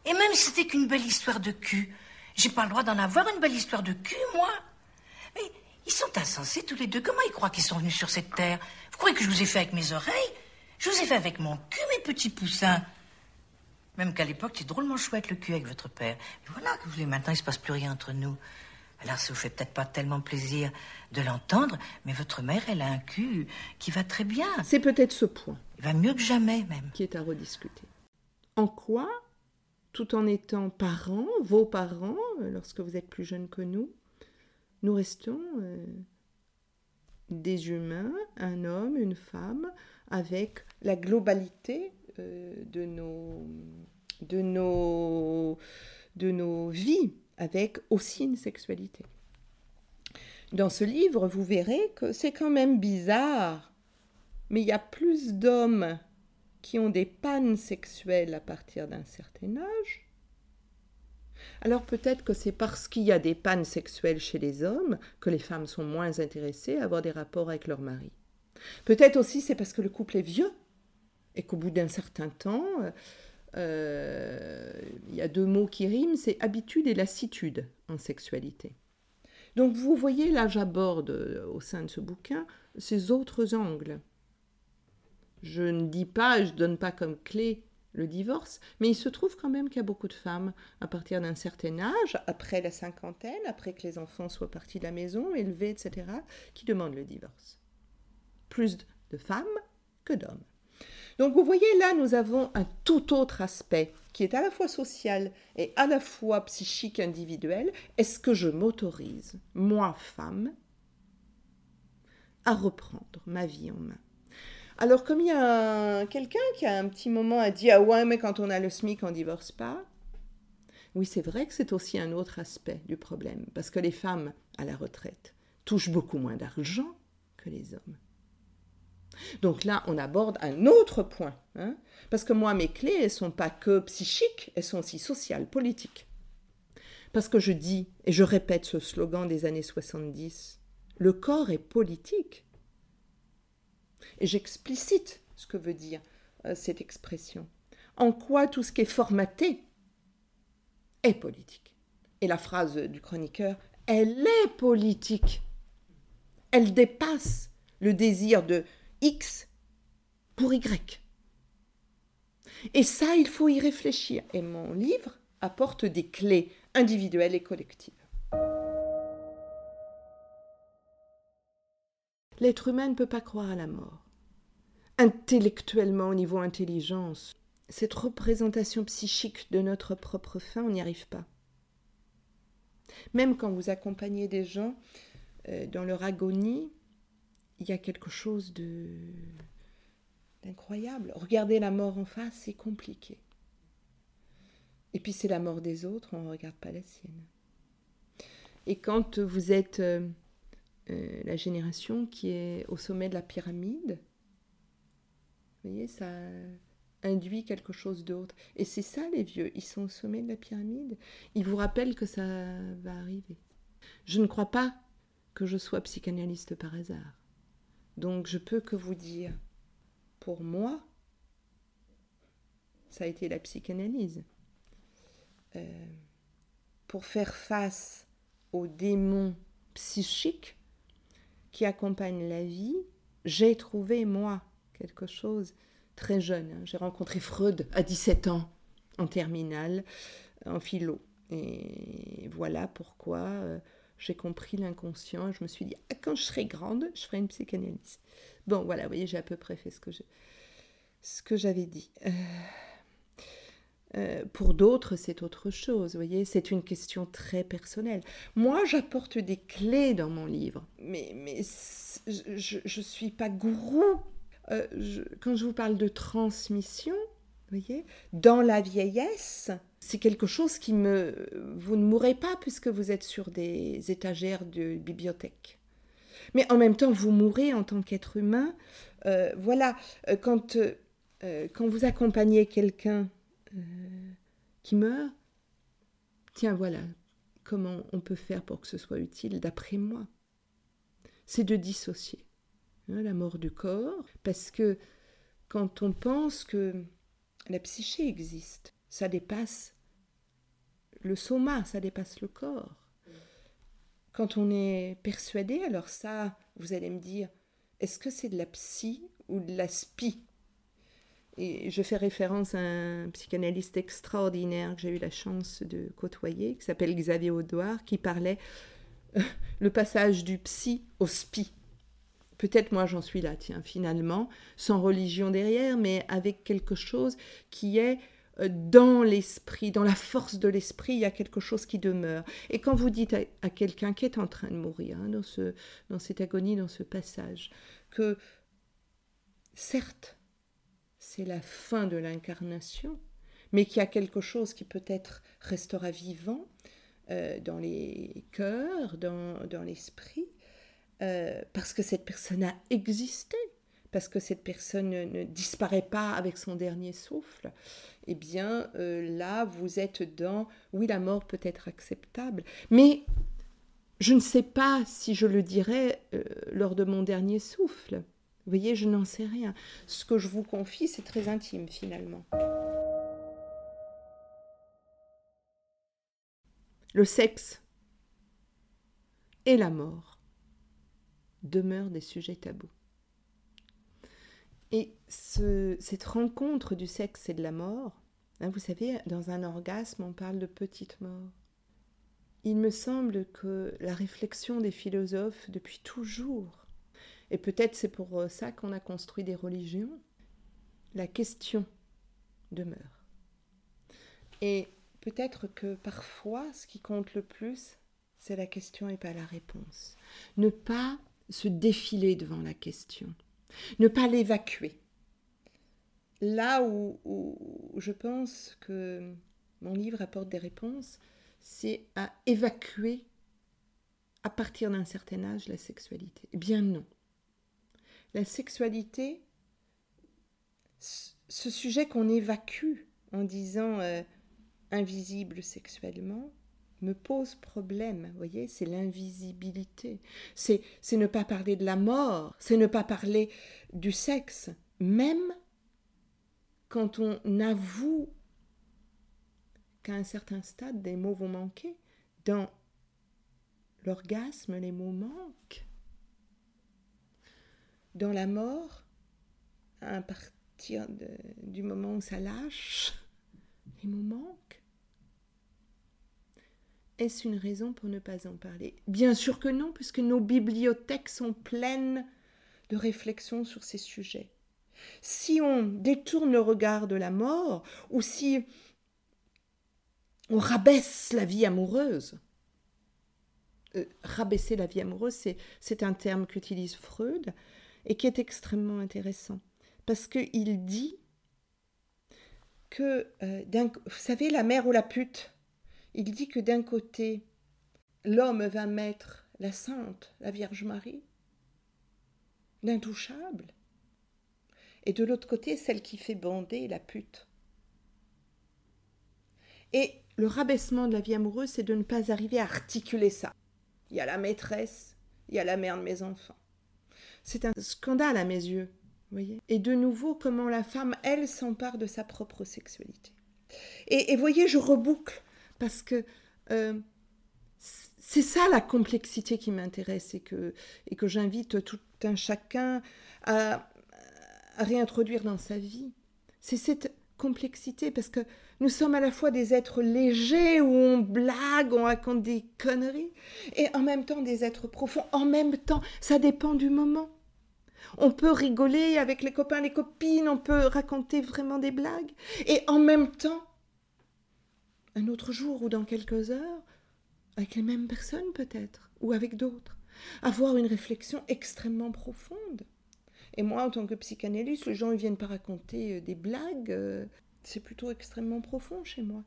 Et même si c'était qu'une belle histoire de cul, j'ai pas le droit d'en avoir une belle histoire de cul, moi? Mais ils sont insensés tous les deux. Comment ils croient qu'ils sont venus sur cette terre? Vous croyez que je vous ai fait avec mes oreilles? Je vous ai fait avec mon cul, mes petits poussins. Même qu'à l'époque, c'est drôlement chouette le cul avec votre père. Mais voilà que vous voulez maintenant, il se passe plus rien entre nous. Alors ça vous fait peut-être pas tellement plaisir de l'entendre, mais votre mère, elle a un cul qui va très bien. C'est peut-être ce point Il va mieux que jamais même. qui est à rediscuter. En quoi, tout en étant parents, vos parents, euh, lorsque vous êtes plus jeunes que nous, nous restons euh, des humains, un homme, une femme, avec la globalité euh, de, nos, de, nos, de nos vies, avec aussi une sexualité. Dans ce livre, vous verrez que c'est quand même bizarre, mais il y a plus d'hommes qui ont des pannes sexuelles à partir d'un certain âge. Alors peut-être que c'est parce qu'il y a des pannes sexuelles chez les hommes que les femmes sont moins intéressées à avoir des rapports avec leur mari. Peut-être aussi c'est parce que le couple est vieux et qu'au bout d'un certain temps, euh, il y a deux mots qui riment, c'est habitude et lassitude en sexualité. Donc vous voyez, là j'aborde euh, au sein de ce bouquin ces autres angles. Je ne dis pas, je ne donne pas comme clé le divorce, mais il se trouve quand même qu'il y a beaucoup de femmes à partir d'un certain âge, après la cinquantaine, après que les enfants soient partis de la maison, élevés, etc., qui demandent le divorce. Plus de femmes que d'hommes. Donc vous voyez là, nous avons un tout autre aspect qui est à la fois social et à la fois psychique individuel. Est-ce que je m'autorise, moi femme, à reprendre ma vie en main? Alors, comme il y a un- quelqu'un qui a un petit moment a dit Ah ouais, mais quand on a le SMIC, on divorce pas. Oui, c'est vrai que c'est aussi un autre aspect du problème, parce que les femmes à la retraite touchent beaucoup moins d'argent que les hommes. Donc là, on aborde un autre point, hein, parce que moi, mes clés, elles sont pas que psychiques, elles sont aussi sociales, politiques. Parce que je dis, et je répète ce slogan des années 70, le corps est politique. Et j'explicite ce que veut dire euh, cette expression. En quoi tout ce qui est formaté est politique? Et la phrase du chroniqueur, elle est politique. Elle dépasse le désir de X pour Y. Et ça, il faut y réfléchir. Et mon livre apporte des clés individuelles et collectives. L'être humain ne peut pas croire à la mort. Intellectuellement, au niveau intelligence, cette représentation psychique de notre propre fin, on n'y arrive pas. Même quand vous accompagnez des gens euh, dans leur agonie, il y a quelque chose de d'incroyable. Regarder la mort en face, c'est compliqué. Et puis c'est la mort des autres, on ne regarde pas la sienne. Et quand vous êtes euh, euh, la génération qui est au sommet de la pyramide, vous voyez, ça induit quelque chose d'autre. Et c'est ça, les vieux, ils sont au sommet de la pyramide. Ils vous rappellent que ça va arriver. Je ne crois pas que je sois psychanalyste par hasard. Donc je peux que vous dire, pour moi, ça a été la psychanalyse. Euh, pour faire face aux démons psychiques qui accompagnent la vie, j'ai trouvé, moi, quelque chose très jeune. hein. J'ai rencontré Freud à 17 ans, en terminale, en philo. Et voilà pourquoi euh, j'ai compris l'inconscient. Je me suis dit, ah, quand je serai grande, je ferai une psychanalyse. Bon, voilà, vous voyez, j'ai à peu près fait ce que ce que j'avais dit. Euh, Euh, pour d'autres, c'est autre chose, vous voyez, c'est une question très personnelle. Moi, j'apporte des clés dans mon livre, mais, mais je ne suis pas gourou. Euh, quand je vous parle de transmission, voyez, dans la vieillesse, c'est quelque chose qui me... Vous ne mourrez pas puisque vous êtes sur des étagères de bibliothèque. Mais en même temps, vous mourrez en tant qu'être humain. Euh, voilà, quand, quand vous accompagnez quelqu'un euh, qui meurt, tiens voilà comment on peut faire pour que ce soit utile d'après moi. C'est de dissocier hein, la mort du corps, parce que quand on pense que la psyché existe, ça dépasse le soma, ça dépasse le corps. Quand on est persuadé, alors ça, vous allez me dire, est-ce que c'est de la psy ou de la spi et je fais référence à un psychanalyste extraordinaire que j'ai eu la chance de côtoyer, qui s'appelle Xavier Audouard, qui parlait euh, le passage du psy au spi. Peut-être moi j'en suis là, tiens, finalement, sans religion derrière, mais avec quelque chose qui est euh, dans l'esprit, dans la force de l'esprit, il y a quelque chose qui demeure. Et quand vous dites à, quelqu'un qui est en train de mourir, hein, dans, ce, dans cette agonie, dans ce passage, que certes, c'est la fin de l'incarnation, mais qu'il y a quelque chose qui peut-être restera vivant euh, dans les cœurs, dans, l'esprit, euh, parce que cette personne a existé, parce que cette personne ne, disparaît pas avec son dernier souffle, eh bien euh, là, vous êtes dans, oui, la mort peut être acceptable, mais je ne sais pas si je le dirais lors de mon dernier souffle. Vous voyez, je n'en sais rien. Ce que je vous confie, c'est très intime finalement. Le sexe et la mort demeurent des sujets tabous. Et cette rencontre du sexe et de la mort, hein, vous savez, dans un orgasme, on parle de petite mort. Il me semble que la réflexion des philosophes depuis toujours et peut-être c'est pour euh, ça qu'on a construit des religions, la question demeure. Et peut-être que parfois, ce qui compte le plus, c'est la question et pas la réponse. Ne pas se défiler devant la question, ne pas l'évacuer. Là où, je pense que mon livre apporte des réponses, c'est à évacuer à partir d'un certain âge la sexualité. Eh bien non la sexualité, ce sujet qu'on évacue en disant euh, invisible sexuellement, me pose problème, vous voyez, c'est l'invisibilité. C'est, c'est ne pas parler de la mort, c'est ne pas parler du sexe, même quand on avoue qu'à un certain stade, des mots vont manquer. Dans l'orgasme, les mots manquent dans la mort, à partir du moment où ça lâche, les mots manquent. Est-ce une raison pour ne pas en parler? Bien sûr que non, puisque nos bibliothèques sont pleines de réflexions sur ces sujets. Si on détourne le regard de la mort, ou si on rabaisse la vie amoureuse, euh, rabaisser la vie amoureuse, c'est un terme qu'utilise Freud, et qui est extrêmement intéressant. Parce qu'il dit que, euh, vous savez, la mère ou la pute, il dit que d'un côté, l'homme va mettre la sainte, la Vierge Marie, l'intouchable, et de l'autre côté, celle qui fait bander la pute. Et le rabaissement de la vie amoureuse, c'est de ne pas arriver à articuler ça. Il y a la maîtresse, il y a la mère de mes enfants. C'est un scandale à mes yeux. Voyez et de nouveau, comment la femme, elle, s'empare de sa propre sexualité. Et, voyez, je reboucle, parce que euh, c'est ça la complexité qui m'intéresse et que, et j'invite tout un chacun à, à réintroduire dans sa vie. C'est cette complexité, parce que nous sommes à la fois des êtres légers où on blague, on raconte des conneries, et en même temps des êtres profonds. En même temps, ça dépend du moment. On peut rigoler avec les copains, les copines, on peut raconter vraiment des blagues. Et en même temps, un autre jour ou dans quelques heures, avec les mêmes personnes peut-être, ou avec d'autres. Avoir une réflexion extrêmement profonde. Et moi, en tant que psychanalyste, les gens ne viennent pas raconter euh, des blagues. euh, C'est plutôt extrêmement profond chez moi.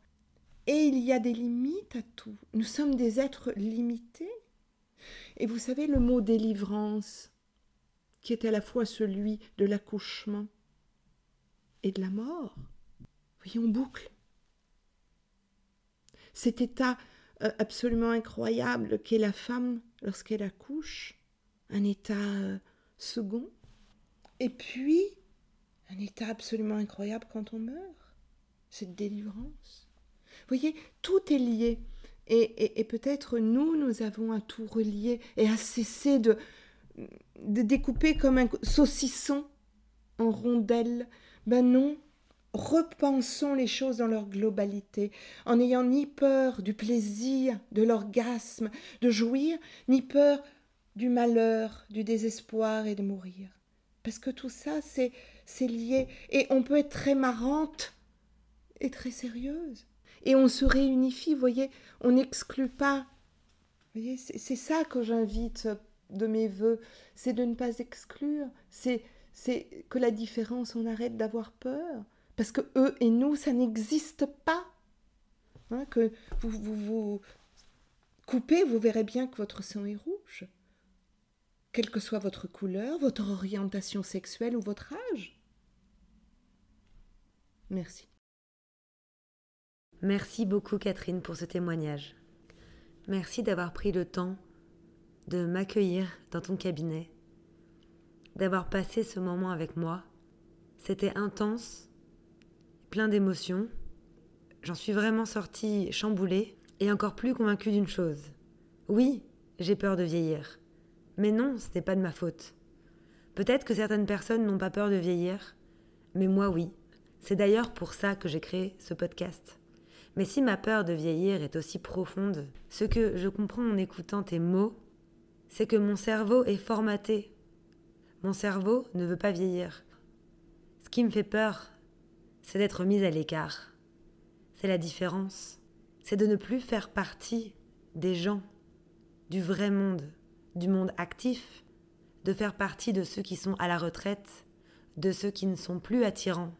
Et il y a des limites à tout. Nous sommes des êtres limités. Et vous savez, le mot délivrance, qui est à la fois celui de l'accouchement et de la mort, voyez, on boucle. Cet état euh, absolument incroyable qu'est la femme lorsqu'elle accouche, un état euh, second, et puis un état absolument incroyable quand on meurt, cette délivrance. Vous voyez, tout est lié. Et, et- et peut-être nous, nous avons à tout relier et à cesser de, de découper comme un saucisson en rondelles. Ben non, repensons les choses dans leur globalité, en n'ayant ni peur du plaisir, de l'orgasme, de jouir, ni peur du malheur, du désespoir et de mourir. Parce que tout ça, c'est lié. Et on peut être très marrante et très sérieuse. Et on se réunifie, vous voyez, on n'exclut pas. C'est ça que j'invite de mes voeux, c'est de ne pas exclure, c'est c'est que la différence, on arrête d'avoir peur, parce que eux et nous, ça n'existe pas. Hein, que vous, vous vous coupez, vous verrez bien que votre sang est rouge, quelle que soit votre couleur, votre orientation sexuelle ou votre âge. Merci. Merci beaucoup Catherine pour ce témoignage. Merci d'avoir pris le temps de m'accueillir dans ton cabinet, d'avoir passé ce moment avec moi. C'était intense, plein d'émotions. J'en suis vraiment sortie chamboulée et encore plus convaincue d'une chose. Oui, j'ai peur de vieillir. Mais non, ce n'est pas de ma faute. Peut-être que certaines personnes n'ont pas peur de vieillir, mais moi oui. C'est d'ailleurs pour ça que j'ai créé ce podcast. Mais si ma peur de vieillir est aussi profonde, ce que je comprends en écoutant tes mots, c'est que mon cerveau est formaté. Mon cerveau ne veut pas vieillir. Ce qui me fait peur, c'est d'être mise à l'écart. C'est la différence. C'est de ne plus faire partie des gens, du vrai monde, du monde actif, de faire partie de ceux qui sont à la retraite, de ceux qui ne sont plus attirants,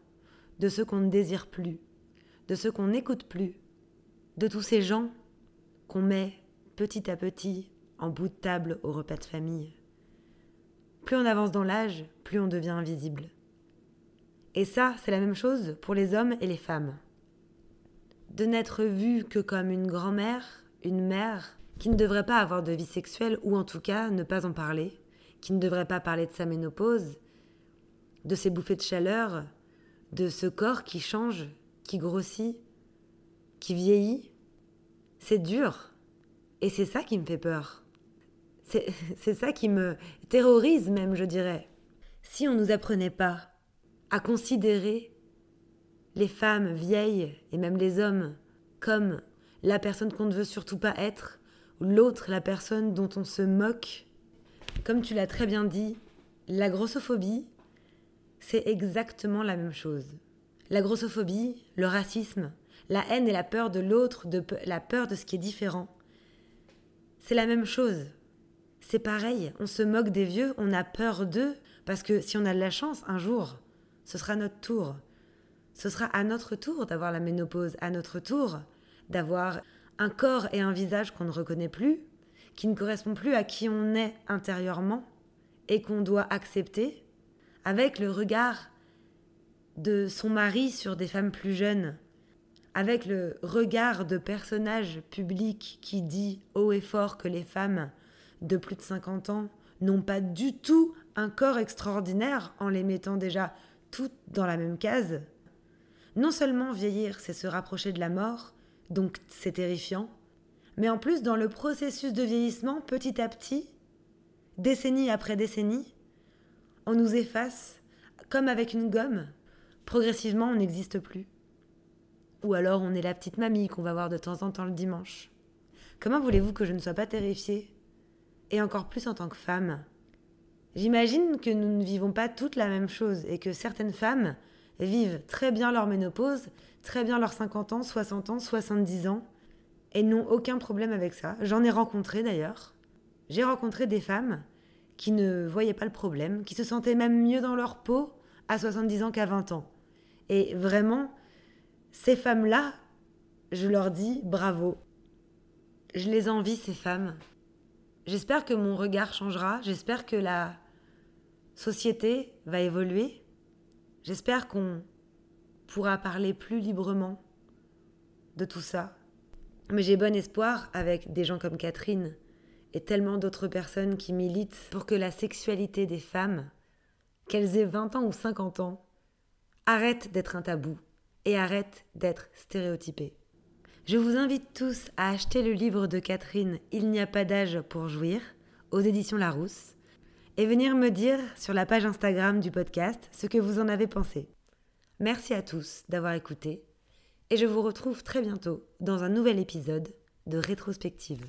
de ceux qu'on ne désire plus, de ceux qu'on n'écoute plus, de tous ces gens qu'on met petit à petit en bout de table au repas de famille. Plus on avance dans l'âge, plus on devient invisible. Et ça, c'est la même chose pour les hommes et les femmes. De n'être vu que comme une grand-mère, une mère, qui ne devrait pas avoir de vie sexuelle, ou en tout cas ne pas en parler, qui ne devrait pas parler de sa ménopause, de ses bouffées de chaleur, de ce corps qui change, qui grossit, qui vieillit. C'est dur. Et c'est ça qui me fait peur. C'est ça qui me terrorise même, je dirais. Si on ne nous apprenait pas à considérer les femmes vieilles et même les hommes comme la personne qu'on ne veut surtout pas être, l'autre la personne dont on se moque, comme tu l'as très bien dit, la grossophobie, c'est exactement la même chose. La grossophobie, le racisme, la haine et la peur de l'autre, de la peur de ce qui est différent, c'est la même chose. C'est pareil, on se moque des vieux, on a peur d'eux, parce que si on a de la chance, un jour, ce sera notre tour. Ce sera à notre tour d'avoir la ménopause, à notre tour d'avoir un corps et un visage qu'on ne reconnaît plus, qui ne correspond plus à qui on est intérieurement et qu'on doit accepter, avec le regard de son mari sur des femmes plus jeunes, avec le regard de personnage public qui dit haut et fort que les femmes de plus de 50 ans n'ont pas du tout un corps extraordinaire en les mettant déjà toutes dans la même case. Non seulement vieillir, c'est se rapprocher de la mort, donc c'est terrifiant, mais en plus dans le processus de vieillissement, petit à petit, décennie après décennie, on nous efface comme avec une gomme. Progressivement, on n'existe plus. Ou alors on est la petite mamie qu'on va voir de temps en temps le dimanche. Comment voulez-vous que je ne sois pas terrifiée? Et encore plus en tant que femme. J'imagine que nous ne vivons pas toutes la même chose et que certaines femmes vivent très bien leur ménopause, très bien leurs 50 ans, 60 ans, 70 ans, et n'ont aucun problème avec ça. J'en ai rencontré d'ailleurs. J'ai rencontré des femmes qui ne voyaient pas le problème, qui se sentaient même mieux dans leur peau à 70 ans qu'à 20 ans. Et vraiment, ces femmes-là, je leur dis bravo. Je les envie, ces femmes. J'espère que mon regard changera, j'espère que la société va évoluer, j'espère qu'on pourra parler plus librement de tout ça. Mais j'ai bon espoir avec des gens comme Catherine et tellement d'autres personnes qui militent pour que la sexualité des femmes, qu'elles aient 20 ans ou 50 ans, arrête d'être un tabou et arrête d'être stéréotypée. Je vous invite tous à acheter le livre de Catherine Il n'y a pas d'âge pour jouir aux éditions Larousse et venir me dire sur la page Instagram du podcast ce que vous en avez pensé. Merci à tous d'avoir écouté et je vous retrouve très bientôt dans un nouvel épisode de Rétrospective.